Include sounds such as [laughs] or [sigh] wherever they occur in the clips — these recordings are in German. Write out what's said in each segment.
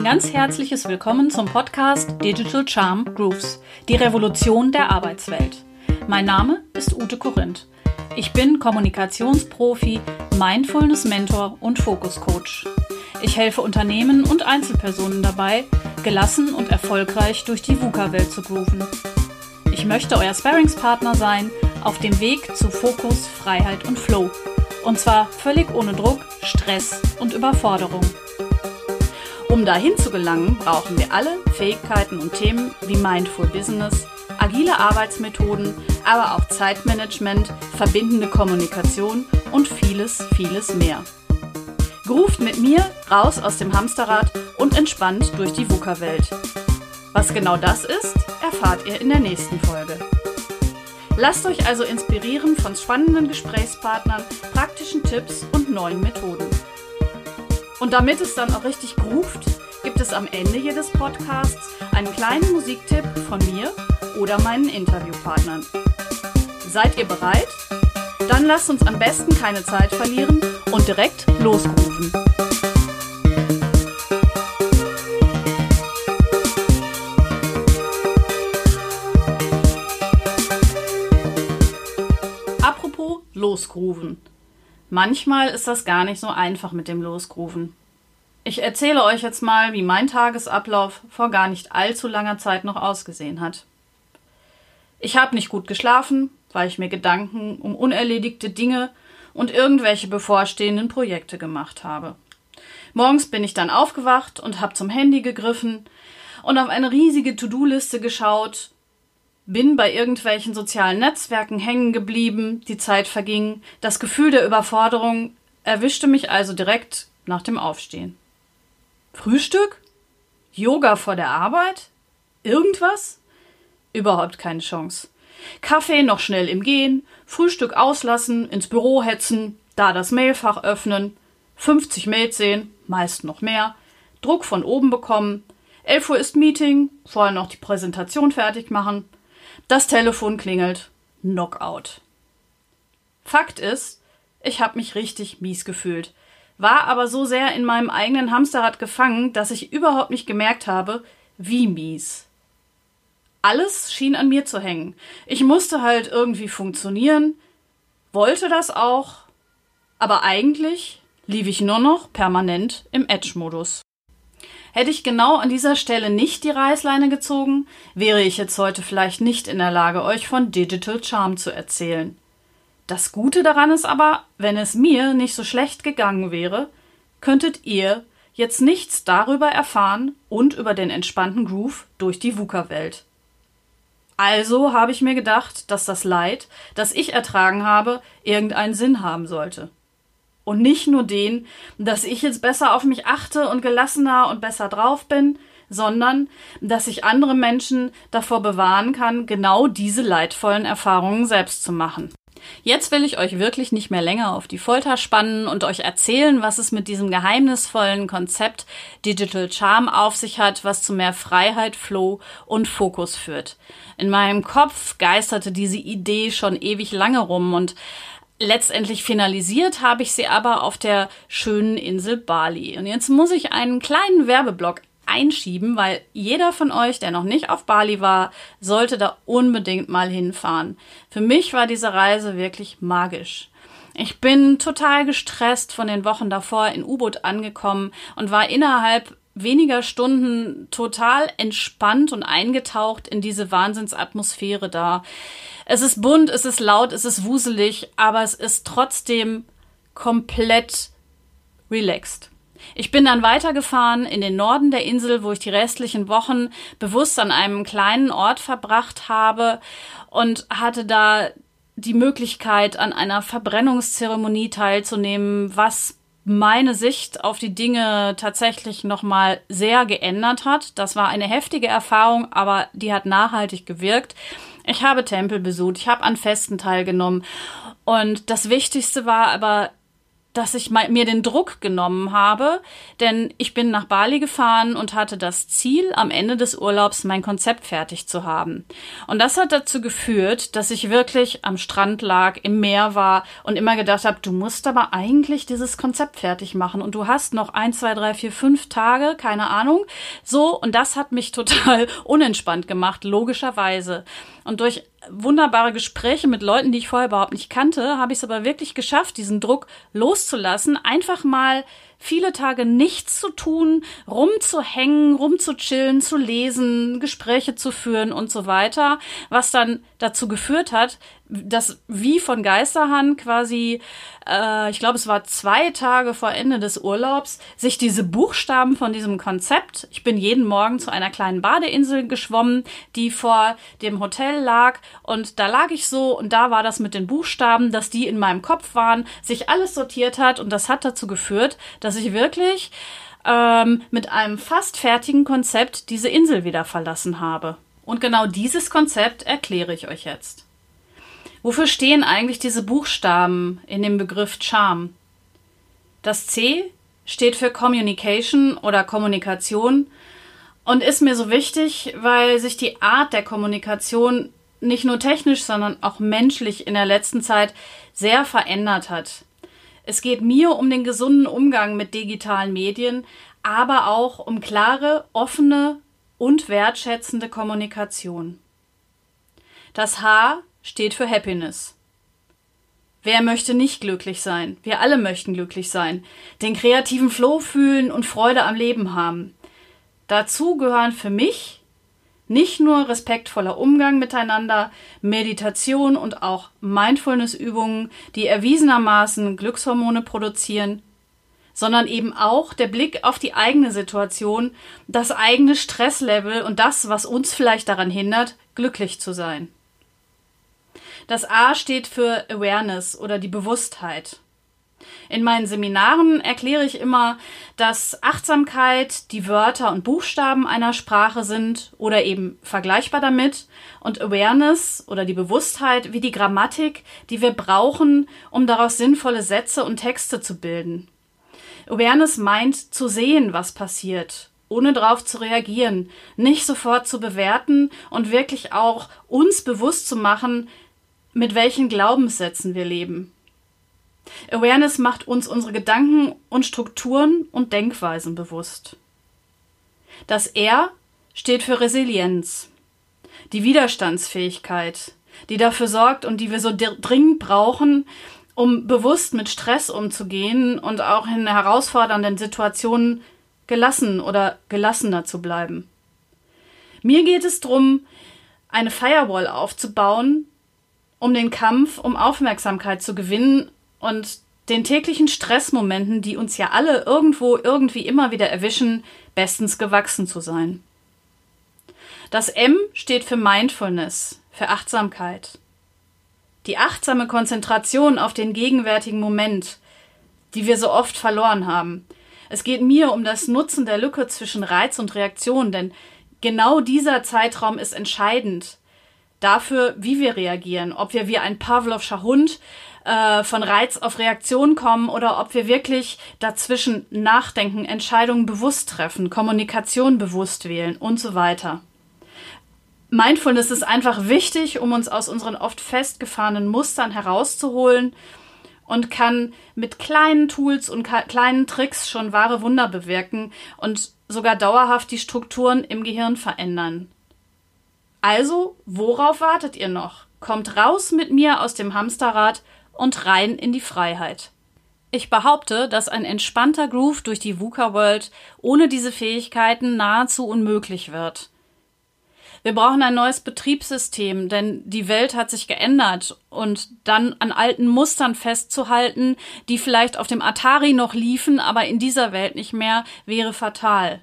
Ein ganz herzliches Willkommen zum Podcast Digital Charm Grooves, die Revolution der Arbeitswelt. Mein Name ist Ute Korinth. Ich bin Kommunikationsprofi, Mindfulness-Mentor und Fokus-Coach. Ich helfe Unternehmen und Einzelpersonen dabei, gelassen und erfolgreich durch die VUCA-Welt zu grooven. Ich möchte euer Sparringspartner sein auf dem Weg zu Fokus, Freiheit und Flow. Und zwar völlig ohne Druck, Stress und Überforderung. Um dahin zu gelangen, brauchen wir alle Fähigkeiten und Themen wie Mindful Business, agile Arbeitsmethoden, aber auch Zeitmanagement, verbindende Kommunikation und vieles, vieles mehr. Ruft mit mir raus aus dem Hamsterrad und entspannt durch die VUCA-Welt. Was genau das ist, erfahrt ihr in der nächsten Folge. Lasst euch also inspirieren von spannenden Gesprächspartnern, praktischen Tipps und neuen Methoden. Und damit es dann auch richtig groovt, gibt es am Ende jedes Podcasts einen kleinen Musiktipp von mir oder meinen Interviewpartnern. Seid ihr bereit? Dann lasst uns am besten keine Zeit verlieren und direkt losrufen. Losgrooven. Manchmal ist das gar nicht so einfach mit dem Losgrooven. Ich erzähle euch jetzt mal, wie mein Tagesablauf vor gar nicht allzu langer Zeit noch ausgesehen hat. Ich habe nicht gut geschlafen, weil ich mir Gedanken um unerledigte Dinge und irgendwelche bevorstehenden Projekte gemacht habe. Morgens bin ich dann aufgewacht und habe zum Handy gegriffen und auf eine riesige To-Do-Liste geschaut, bin bei irgendwelchen sozialen Netzwerken hängen geblieben, die Zeit verging, das Gefühl der Überforderung erwischte mich also direkt nach dem Aufstehen. Frühstück? Yoga vor der Arbeit? Irgendwas? Überhaupt keine Chance. Kaffee noch schnell im Gehen, Frühstück auslassen, ins Büro hetzen, da das Mailfach öffnen, 50 Mails sehen, meist noch mehr, Druck von oben bekommen, 11 Uhr ist Meeting, vorher noch die Präsentation fertig machen, das Telefon klingelt, Knockout. Fakt ist, ich habe mich richtig mies gefühlt, war aber so sehr in meinem eigenen Hamsterrad gefangen, dass ich überhaupt nicht gemerkt habe, wie mies. Alles schien an mir zu hängen. Ich musste halt irgendwie funktionieren, wollte das auch, aber eigentlich lief ich nur noch permanent im Edge-Modus. Hätte ich genau an dieser Stelle nicht die Reißleine gezogen, wäre ich jetzt heute vielleicht nicht in der Lage, euch von Digital Charm zu erzählen. Das Gute daran ist aber, wenn es mir nicht so schlecht gegangen wäre, könntet ihr jetzt nichts darüber erfahren und über den entspannten Groove durch die VUCA-Welt. Also habe ich mir gedacht, dass das Leid, das ich ertragen habe, irgendeinen Sinn haben sollte. Und nicht nur den, dass ich jetzt besser auf mich achte und gelassener und besser drauf bin, sondern dass ich andere Menschen davor bewahren kann, genau diese leidvollen Erfahrungen selbst zu machen. Jetzt will ich euch wirklich nicht mehr länger auf die Folter spannen und euch erzählen, was es mit diesem geheimnisvollen Konzept Digital Charm auf sich hat, was zu mehr Freiheit, Flow und Fokus führt. In meinem Kopf geisterte diese Idee schon ewig lange rum und Letztendlich finalisiert habe ich sie aber auf der schönen Insel Bali. Und jetzt muss ich einen kleinen Werbeblock einschieben, weil jeder von euch, der noch nicht auf Bali war, sollte da unbedingt mal hinfahren. Für mich war diese Reise wirklich magisch. Ich bin total gestresst von den Wochen davor in U-Boot angekommen und war innerhalb weniger Stunden total entspannt und eingetaucht in diese Wahnsinnsatmosphäre da. Es ist bunt, es ist laut, es ist wuselig, aber es ist trotzdem komplett relaxed. Ich bin dann weitergefahren in den Norden der Insel, wo ich die restlichen Wochen bewusst an einem kleinen Ort verbracht habe und hatte da die Möglichkeit, an einer Verbrennungszeremonie teilzunehmen, was meine Sicht auf die Dinge tatsächlich nochmal sehr geändert hat. Das war eine heftige Erfahrung, aber die hat nachhaltig gewirkt. Ich habe Tempel besucht, ich habe an Festen teilgenommen und das Wichtigste war aber dass ich mir den Druck genommen habe, denn ich bin nach Bali gefahren und hatte das Ziel, am Ende des Urlaubs mein Konzept fertig zu haben. Und das hat dazu geführt, dass ich wirklich am Strand lag, im Meer war und immer gedacht habe, du musst aber eigentlich dieses Konzept fertig machen und du hast noch ein, zwei, drei, vier, fünf Tage, keine Ahnung. So, und das hat mich total [laughs] unentspannt gemacht, logischerweise. Und durch wunderbare Gespräche mit Leuten, die ich vorher überhaupt nicht kannte, habe ich es aber wirklich geschafft, diesen Druck loszulassen, einfach mal viele Tage nichts zu tun, rumzuhängen, rumzuchillen, zu lesen, Gespräche zu führen und so weiter, was dann dazu geführt hat, dass wie von Geisterhand quasi, äh, ich glaube, es war zwei Tage vor Ende des Urlaubs, sich diese Buchstaben von diesem Konzept, ich bin jeden Morgen zu einer kleinen Badeinsel geschwommen, die vor dem Hotel lag und da lag ich so und da war das mit den Buchstaben, dass die in meinem Kopf waren, sich alles sortiert hat und das hat dazu geführt, dass ich wirklich ähm, mit einem fast fertigen Konzept diese Insel wieder verlassen habe. Und genau dieses Konzept erkläre ich euch jetzt. Wofür stehen eigentlich diese Buchstaben in dem Begriff Charm? Das C steht für Communication oder Kommunikation und ist mir so wichtig, weil sich die Art der Kommunikation nicht nur technisch, sondern auch menschlich in der letzten Zeit sehr verändert hat. Es geht mir um den gesunden Umgang mit digitalen Medien, aber auch um klare, offene und wertschätzende Kommunikation. Das H steht für Happiness. Wer möchte nicht glücklich sein? Wir alle möchten glücklich sein, den kreativen Flow fühlen und Freude am Leben haben. Dazu gehören für mich nicht nur respektvoller Umgang miteinander, Meditation und auch Mindfulness-Übungen, die erwiesenermaßen Glückshormone produzieren, sondern eben auch der Blick auf die eigene Situation, das eigene Stresslevel und das, was uns vielleicht daran hindert, glücklich zu sein. Das A steht für Awareness oder die Bewusstheit. In meinen Seminaren erkläre ich immer, dass Achtsamkeit die Wörter und Buchstaben einer Sprache sind oder eben vergleichbar damit und Awareness oder die Bewusstheit wie die Grammatik, die wir brauchen, um daraus sinnvolle Sätze und Texte zu bilden. Awareness meint zu sehen, was passiert, ohne darauf zu reagieren, nicht sofort zu bewerten und wirklich auch uns bewusst zu machen, mit welchen Glaubenssätzen wir leben. Awareness macht uns unsere Gedanken und Strukturen und Denkweisen bewusst. Das R steht für Resilienz, die Widerstandsfähigkeit, die dafür sorgt und die wir so dringend brauchen, um bewusst mit Stress umzugehen und auch in herausfordernden Situationen gelassen oder gelassener zu bleiben. Mir geht es darum, eine Firewall aufzubauen, um den Kampf um Aufmerksamkeit zu gewinnen und den täglichen Stressmomenten, die uns ja alle irgendwo irgendwie immer wieder erwischen, bestens gewachsen zu sein. Das M steht für Mindfulness, für Achtsamkeit. Die achtsame Konzentration auf den gegenwärtigen Moment, die wir so oft verloren haben. Es geht mir um das Nutzen der Lücke zwischen Reiz und Reaktion, denn genau dieser Zeitraum ist entscheidend dafür, wie wir reagieren. Ob wir wie ein Pavlovscher Hund äh, von Reiz auf Reaktion kommen oder ob wir wirklich dazwischen nachdenken, Entscheidungen bewusst treffen, Kommunikation bewusst wählen und so weiter. Mindfulness ist einfach wichtig, um uns aus unseren oft festgefahrenen Mustern herauszuholen und kann mit kleinen Tools und kleinen Tricks schon wahre Wunder bewirken und sogar dauerhaft die Strukturen im Gehirn verändern. Also, worauf wartet ihr noch? Kommt raus mit mir aus dem Hamsterrad und rein in die Freiheit. Ich behaupte, dass ein entspannter Groove durch die VUCA-World ohne diese Fähigkeiten nahezu unmöglich wird. Wir brauchen ein neues Betriebssystem, denn die Welt hat sich geändert und dann an alten Mustern festzuhalten, die vielleicht auf dem Atari noch liefen, aber in dieser Welt nicht mehr, wäre fatal.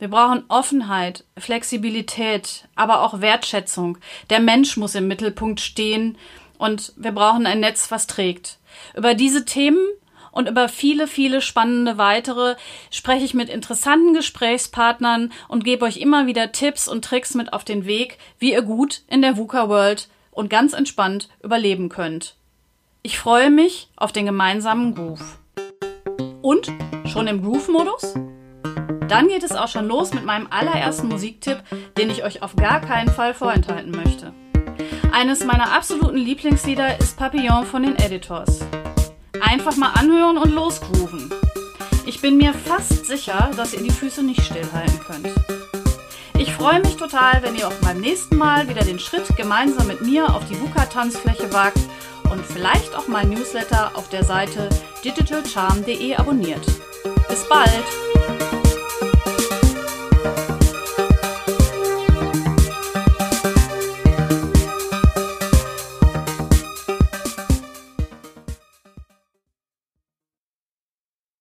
Wir brauchen Offenheit, Flexibilität, aber auch Wertschätzung. Der Mensch muss im Mittelpunkt stehen und wir brauchen ein Netz, was trägt. Über diese Themen und über viele, viele spannende weitere spreche ich mit interessanten Gesprächspartnern und gebe euch immer wieder Tipps und Tricks mit auf den Weg, wie ihr gut in der VUCA World und ganz entspannt überleben könnt. Ich freue mich auf den gemeinsamen Groove. Und schon im Groove-Modus? Dann geht es auch schon los mit meinem allerersten Musiktipp, den ich euch auf gar keinen Fall vorenthalten möchte. Eines meiner absoluten Lieblingslieder ist Papillon von den Editors. Einfach mal anhören und losgrooven. Ich bin mir fast sicher, dass ihr die Füße nicht stillhalten könnt. Ich freue mich total, wenn ihr auch beim nächsten Mal wieder den Schritt gemeinsam mit mir auf die VUCA-Tanzfläche wagt und vielleicht auch mein Newsletter auf der Seite digitalcharm.de abonniert. Bis bald!